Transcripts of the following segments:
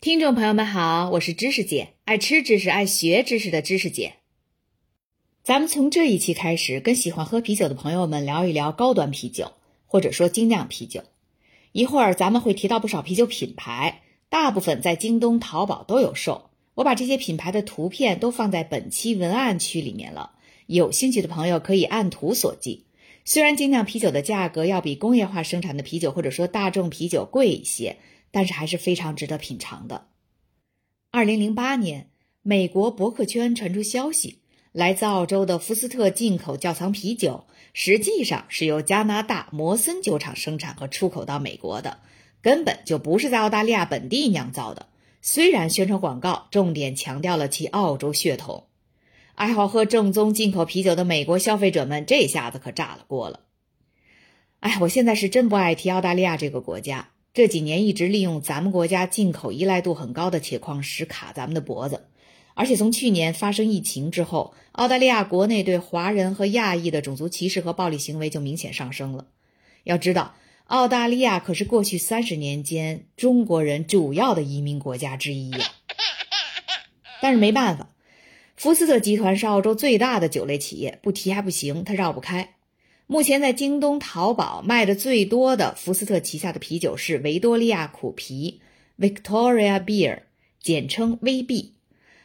听众朋友们好，我是知识姐，爱吃知识、爱学知识的知识姐。咱们从这一期开始，跟喜欢喝啤酒的朋友们聊一聊高端啤酒，或者说精酿啤酒。一会儿咱们会提到不少啤酒品牌，大部分在京东、淘宝都有售。我把这些品牌的图片都放在本期文案区里面了，有兴趣的朋友可以按图索骥。虽然精酿啤酒的价格要比工业化生产的啤酒或者说大众啤酒贵一些。但是还是非常值得品尝的。二零零八年，美国博客圈传出消息，来自澳洲的福斯特进口窖藏啤酒，实际上是由加拿大摩森酒厂生产和出口到美国的，根本就不是在澳大利亚本地酿造的。虽然宣传广告重点强调了其澳洲血统，爱好喝正宗进口啤酒的美国消费者们这下子可炸了锅了。哎，我现在是真不爱提澳大利亚这个国家。这几年一直利用咱们国家进口依赖度很高的铁矿石卡咱们的脖子，而且从去年发生疫情之后，澳大利亚国内对华人和亚裔的种族歧视和暴力行为就明显上升了。要知道，澳大利亚可是过去三十年间中国人主要的移民国家之一呀。但是没办法，福斯特集团是澳洲最大的酒类企业，不提还不行，它绕不开。目前在京东、淘宝卖的最多的福斯特旗下的啤酒是维多利亚苦啤 （Victoria Beer），简称 VB，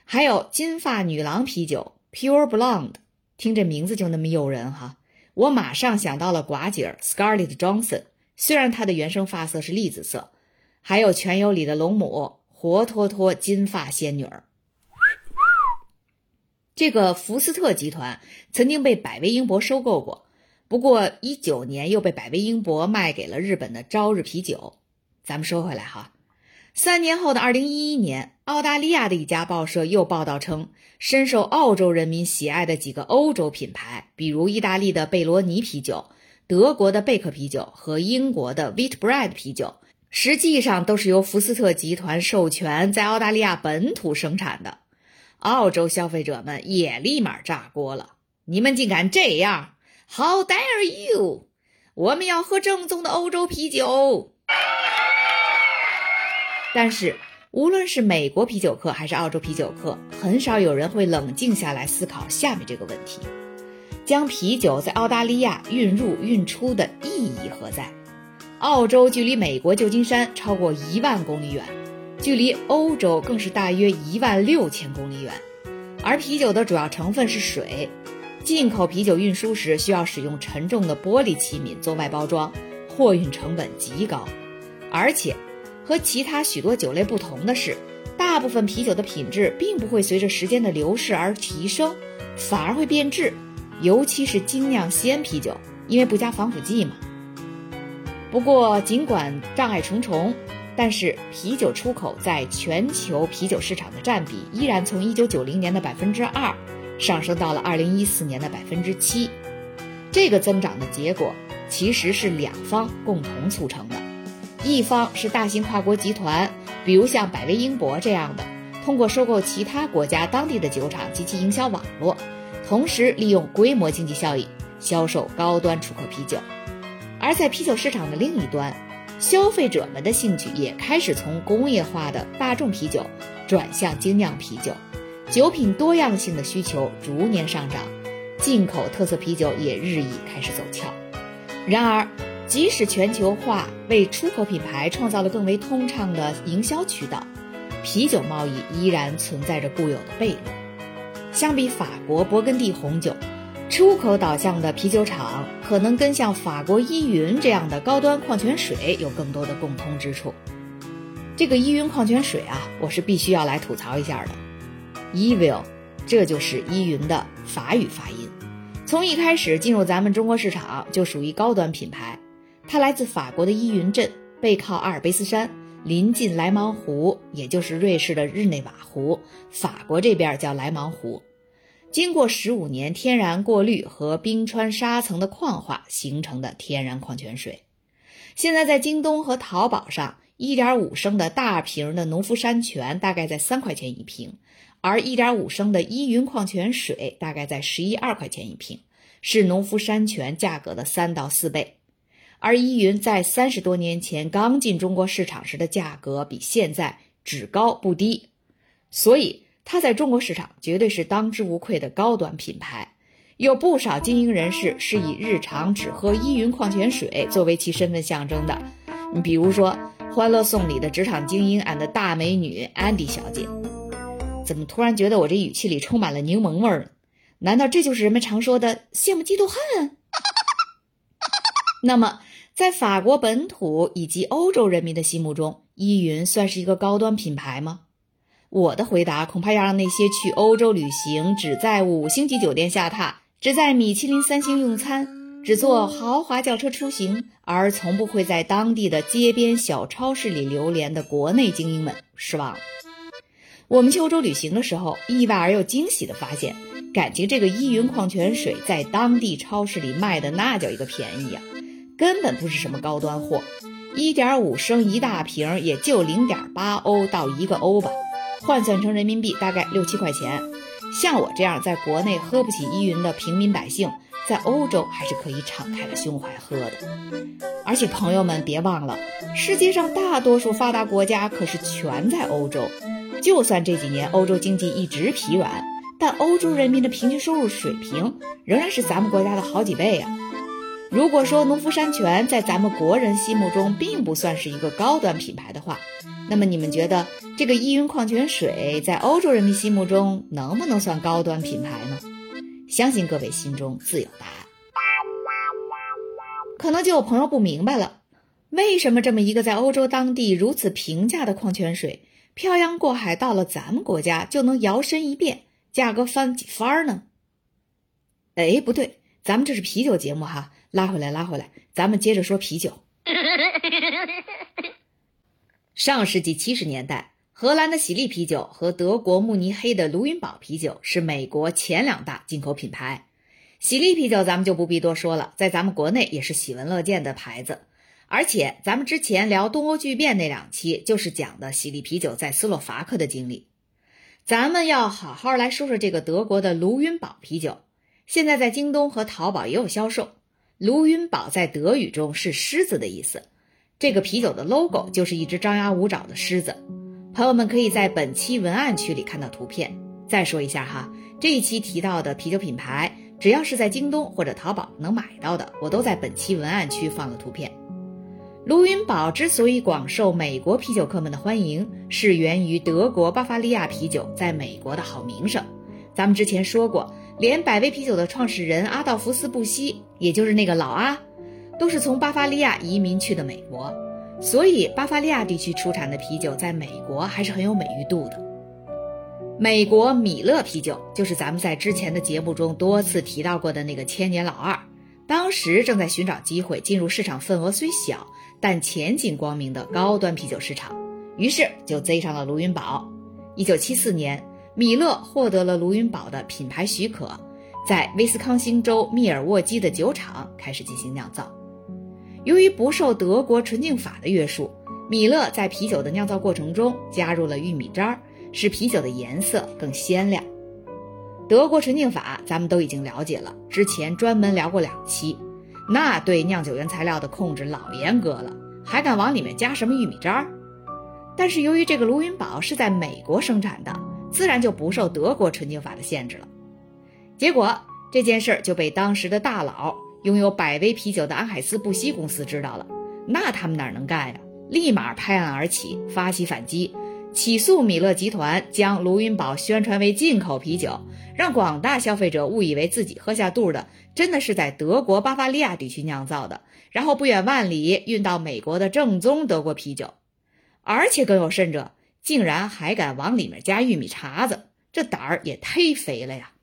还有金发女郎啤酒 （Pure Blonde）。听这名字就那么诱人哈，我马上想到了寡姐 Scarlett Johnson，虽然她的原生发色是栗子色。还有《全游》里的龙母，活脱脱金发仙女儿。这个福斯特集团曾经被百威英博收购过。不过，一九年又被百威英博卖给了日本的朝日啤酒。咱们说回来哈，三年后的二零一一年，澳大利亚的一家报社又报道称，深受澳洲人民喜爱的几个欧洲品牌，比如意大利的贝罗尼啤酒、德国的贝克啤酒和英国的 Whitbread 啤酒，实际上都是由福斯特集团授权在澳大利亚本土生产的。澳洲消费者们也立马炸锅了，你们竟敢这样！How dare you！我们要喝正宗的欧洲啤酒。但是，无论是美国啤酒客还是澳洲啤酒客，很少有人会冷静下来思考下面这个问题：将啤酒在澳大利亚运入运出的意义何在？澳洲距离美国旧金山超过一万公里远，距离欧洲更是大约一万六千公里远，而啤酒的主要成分是水。进口啤酒运输时需要使用沉重的玻璃器皿做外包装，货运成本极高。而且，和其他许多酒类不同的是，大部分啤酒的品质并不会随着时间的流逝而提升，反而会变质。尤其是精酿鲜啤酒，因为不加防腐剂嘛。不过，尽管障碍重重，但是啤酒出口在全球啤酒市场的占比依然从1990年的百分之二。上升到了二零一四年的百分之七，这个增长的结果其实是两方共同促成的，一方是大型跨国集团，比如像百威英博这样的，通过收购其他国家当地的酒厂及其营销网络，同时利用规模经济效益销售高端出口啤酒；而在啤酒市场的另一端，消费者们的兴趣也开始从工业化的大众啤酒转向精酿啤酒。酒品多样性的需求逐年上涨，进口特色啤酒也日益开始走俏。然而，即使全球化为出口品牌创造了更为通畅的营销渠道，啤酒贸易依然存在着固有的悖论。相比法国勃艮第红酒，出口导向的啤酒厂可能跟像法国依云这样的高端矿泉水有更多的共通之处。这个依云矿泉水啊，我是必须要来吐槽一下的。Evil，这就是依云的法语发音。从一开始进入咱们中国市场就属于高端品牌。它来自法国的依云镇，背靠阿尔卑斯山，临近莱芒湖，也就是瑞士的日内瓦湖，法国这边叫莱芒湖。经过十五年天然过滤和冰川沙层的矿化形成的天然矿泉水。现在在京东和淘宝上，一点五升的大瓶的农夫山泉大概在三块钱一瓶。而1.5升的依云矿泉水大概在十一二块钱一瓶，是农夫山泉价格的三到四倍。而依云在三十多年前刚进中国市场时的价格比现在只高不低，所以它在中国市场绝对是当之无愧的高端品牌。有不少精英人士是以日常只喝依云矿泉水作为其身份象征的，你比如说《欢乐颂》里的职场精英 and 大美女安迪小姐。怎么突然觉得我这语气里充满了柠檬味儿？难道这就是人们常说的羡慕嫉妒恨？那么，在法国本土以及欧洲人民的心目中，依云算是一个高端品牌吗？我的回答恐怕要让那些去欧洲旅行只在五星级酒店下榻。只在米其林三星用餐，只坐豪华轿车出行，而从不会在当地的街边小超市里流连的国内精英们失望。我们去欧洲旅行的时候，意外而又惊喜地发现，感情这个依云矿泉水在当地超市里卖的那叫一个便宜呀，根本不是什么高端货，一点五升一大瓶，也就零点八欧到一个欧吧，换算成人民币大概六七块钱。像我这样在国内喝不起依云的平民百姓，在欧洲还是可以敞开了胸怀喝的。而且朋友们别忘了，世界上大多数发达国家可是全在欧洲。就算这几年欧洲经济一直疲软，但欧洲人民的平均收入水平仍然是咱们国家的好几倍呀。如果说农夫山泉在咱们国人心目中并不算是一个高端品牌的话，那么你们觉得这个依云矿泉水在欧洲人民心目中能不能算高端品牌呢？相信各位心中自有答案。可能就有朋友不明白了，为什么这么一个在欧洲当地如此平价的矿泉水，漂洋过海到了咱们国家就能摇身一变，价格翻几番呢？哎，不对，咱们这是啤酒节目哈。拉回来，拉回来，咱们接着说啤酒。上世纪七十年代，荷兰的喜力啤酒和德国慕尼黑的卢云堡啤酒是美国前两大进口品牌。喜力啤酒咱们就不必多说了，在咱们国内也是喜闻乐见的牌子。而且咱们之前聊东欧巨变那两期，就是讲的喜力啤酒在斯洛伐克的经历。咱们要好好来说说这个德国的卢云堡啤酒，现在在京东和淘宝也有销售。卢云堡在德语中是狮子的意思，这个啤酒的 logo 就是一只张牙舞爪的狮子。朋友们可以在本期文案区里看到图片。再说一下哈，这一期提到的啤酒品牌，只要是在京东或者淘宝能买到的，我都在本期文案区放了图片。卢云堡之所以广受美国啤酒客们的欢迎，是源于德国巴伐利亚啤酒在美国的好名声。咱们之前说过。连百威啤酒的创始人阿道夫斯·布希，也就是那个老阿，都是从巴伐利亚移民去的美国，所以巴伐利亚地区出产的啤酒在美国还是很有美誉度的。美国米勒啤酒就是咱们在之前的节目中多次提到过的那个千年老二，当时正在寻找机会进入市场份额虽小但前景光明的高端啤酒市场，于是就追上了卢云堡。一九七四年。米勒获得了卢云堡的品牌许可，在威斯康星州密尔沃基的酒厂开始进行酿造。由于不受德国纯净法的约束，米勒在啤酒的酿造过程中加入了玉米渣，使啤酒的颜色更鲜亮。德国纯净法咱们都已经了解了，之前专门聊过两期，那对酿酒原材料的控制老严格了，还敢往里面加什么玉米渣？但是由于这个卢云堡是在美国生产的。自然就不受德国纯净法的限制了。结果这件事儿就被当时的大佬拥有百威啤酒的安海斯布希公司知道了，那他们哪能干呀？立马拍案而起，发起反击，起诉米勒集团，将卢云堡宣传为进口啤酒，让广大消费者误以为自己喝下肚的真的是在德国巴伐利亚地区酿造的，然后不远万里运到美国的正宗德国啤酒，而且更有甚者。竟然还敢往里面加玉米碴子，这胆儿也忒肥了呀！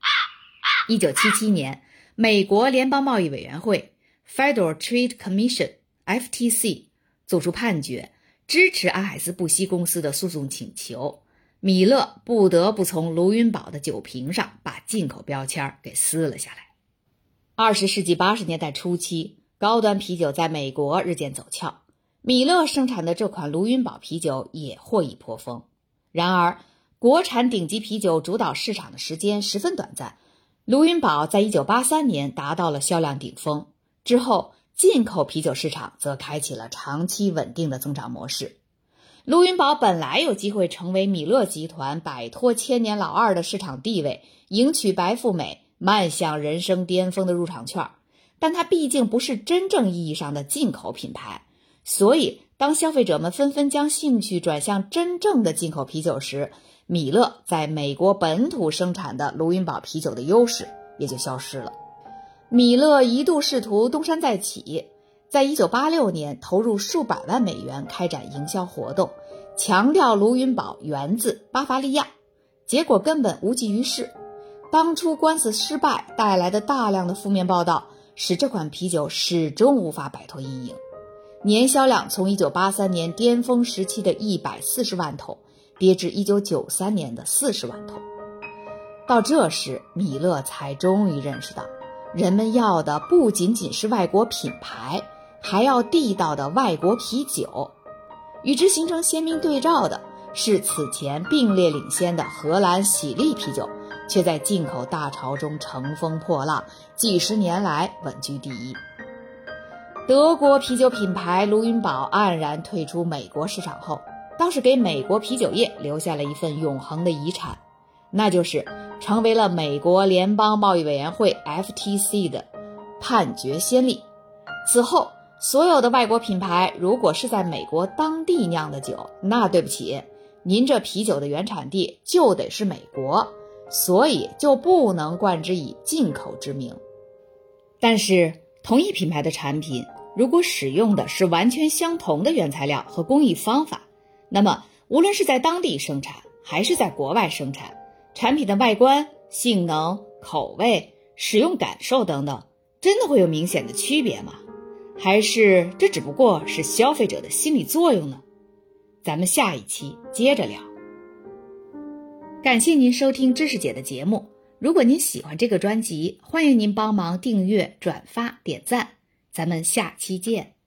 一九七七年，美国联邦贸易委员会 （Federal Trade Commission，FTC） 作出判决，支持阿海斯布希公司的诉讼请求。米勒不得不从卢云堡的酒瓶上把进口标签给撕了下来。二十世纪八十年代初期，高端啤酒在美国日渐走俏。米勒生产的这款卢云堡啤酒也获益颇丰，然而国产顶级啤酒主导市场的时间十分短暂。卢云堡在一九八三年达到了销量顶峰之后，进口啤酒市场则开启了长期稳定的增长模式。卢云宝本来有机会成为米勒集团摆脱千年老二的市场地位，迎娶白富美，迈向人生巅峰的入场券。但它毕竟不是真正意义上的进口品牌，所以当消费者们纷纷将兴趣转向真正的进口啤酒时，米勒在美国本土生产的卢云宝啤酒的优势也就消失了。米勒一度试图东山再起，在一九八六年投入数百万美元开展营销活动，强调卢云宝源自巴伐利亚，结果根本无济于事。当初官司失败带来的大量的负面报道。使这款啤酒始终无法摆脱阴影，年销量从1983年巅峰时期的140万桶跌至1993年的40万桶。到这时，米勒才终于认识到，人们要的不仅仅是外国品牌，还要地道的外国啤酒。与之形成鲜明对照的是，此前并列领先的荷兰喜力啤酒。却在进口大潮中乘风破浪，几十年来稳居第一。德国啤酒品牌卢云堡黯然退出美国市场后，倒是给美国啤酒业留下了一份永恒的遗产，那就是成为了美国联邦贸易委员会 （FTC） 的判决先例。此后，所有的外国品牌如果是在美国当地酿的酒，那对不起，您这啤酒的原产地就得是美国。所以就不能冠之以进口之名。但是，同一品牌的产品，如果使用的是完全相同的原材料和工艺方法，那么无论是在当地生产还是在国外生产，产品的外观、性能、口味、使用感受等等，真的会有明显的区别吗？还是这只不过是消费者的心理作用呢？咱们下一期接着聊。感谢您收听知识姐的节目。如果您喜欢这个专辑，欢迎您帮忙订阅、转发、点赞。咱们下期见。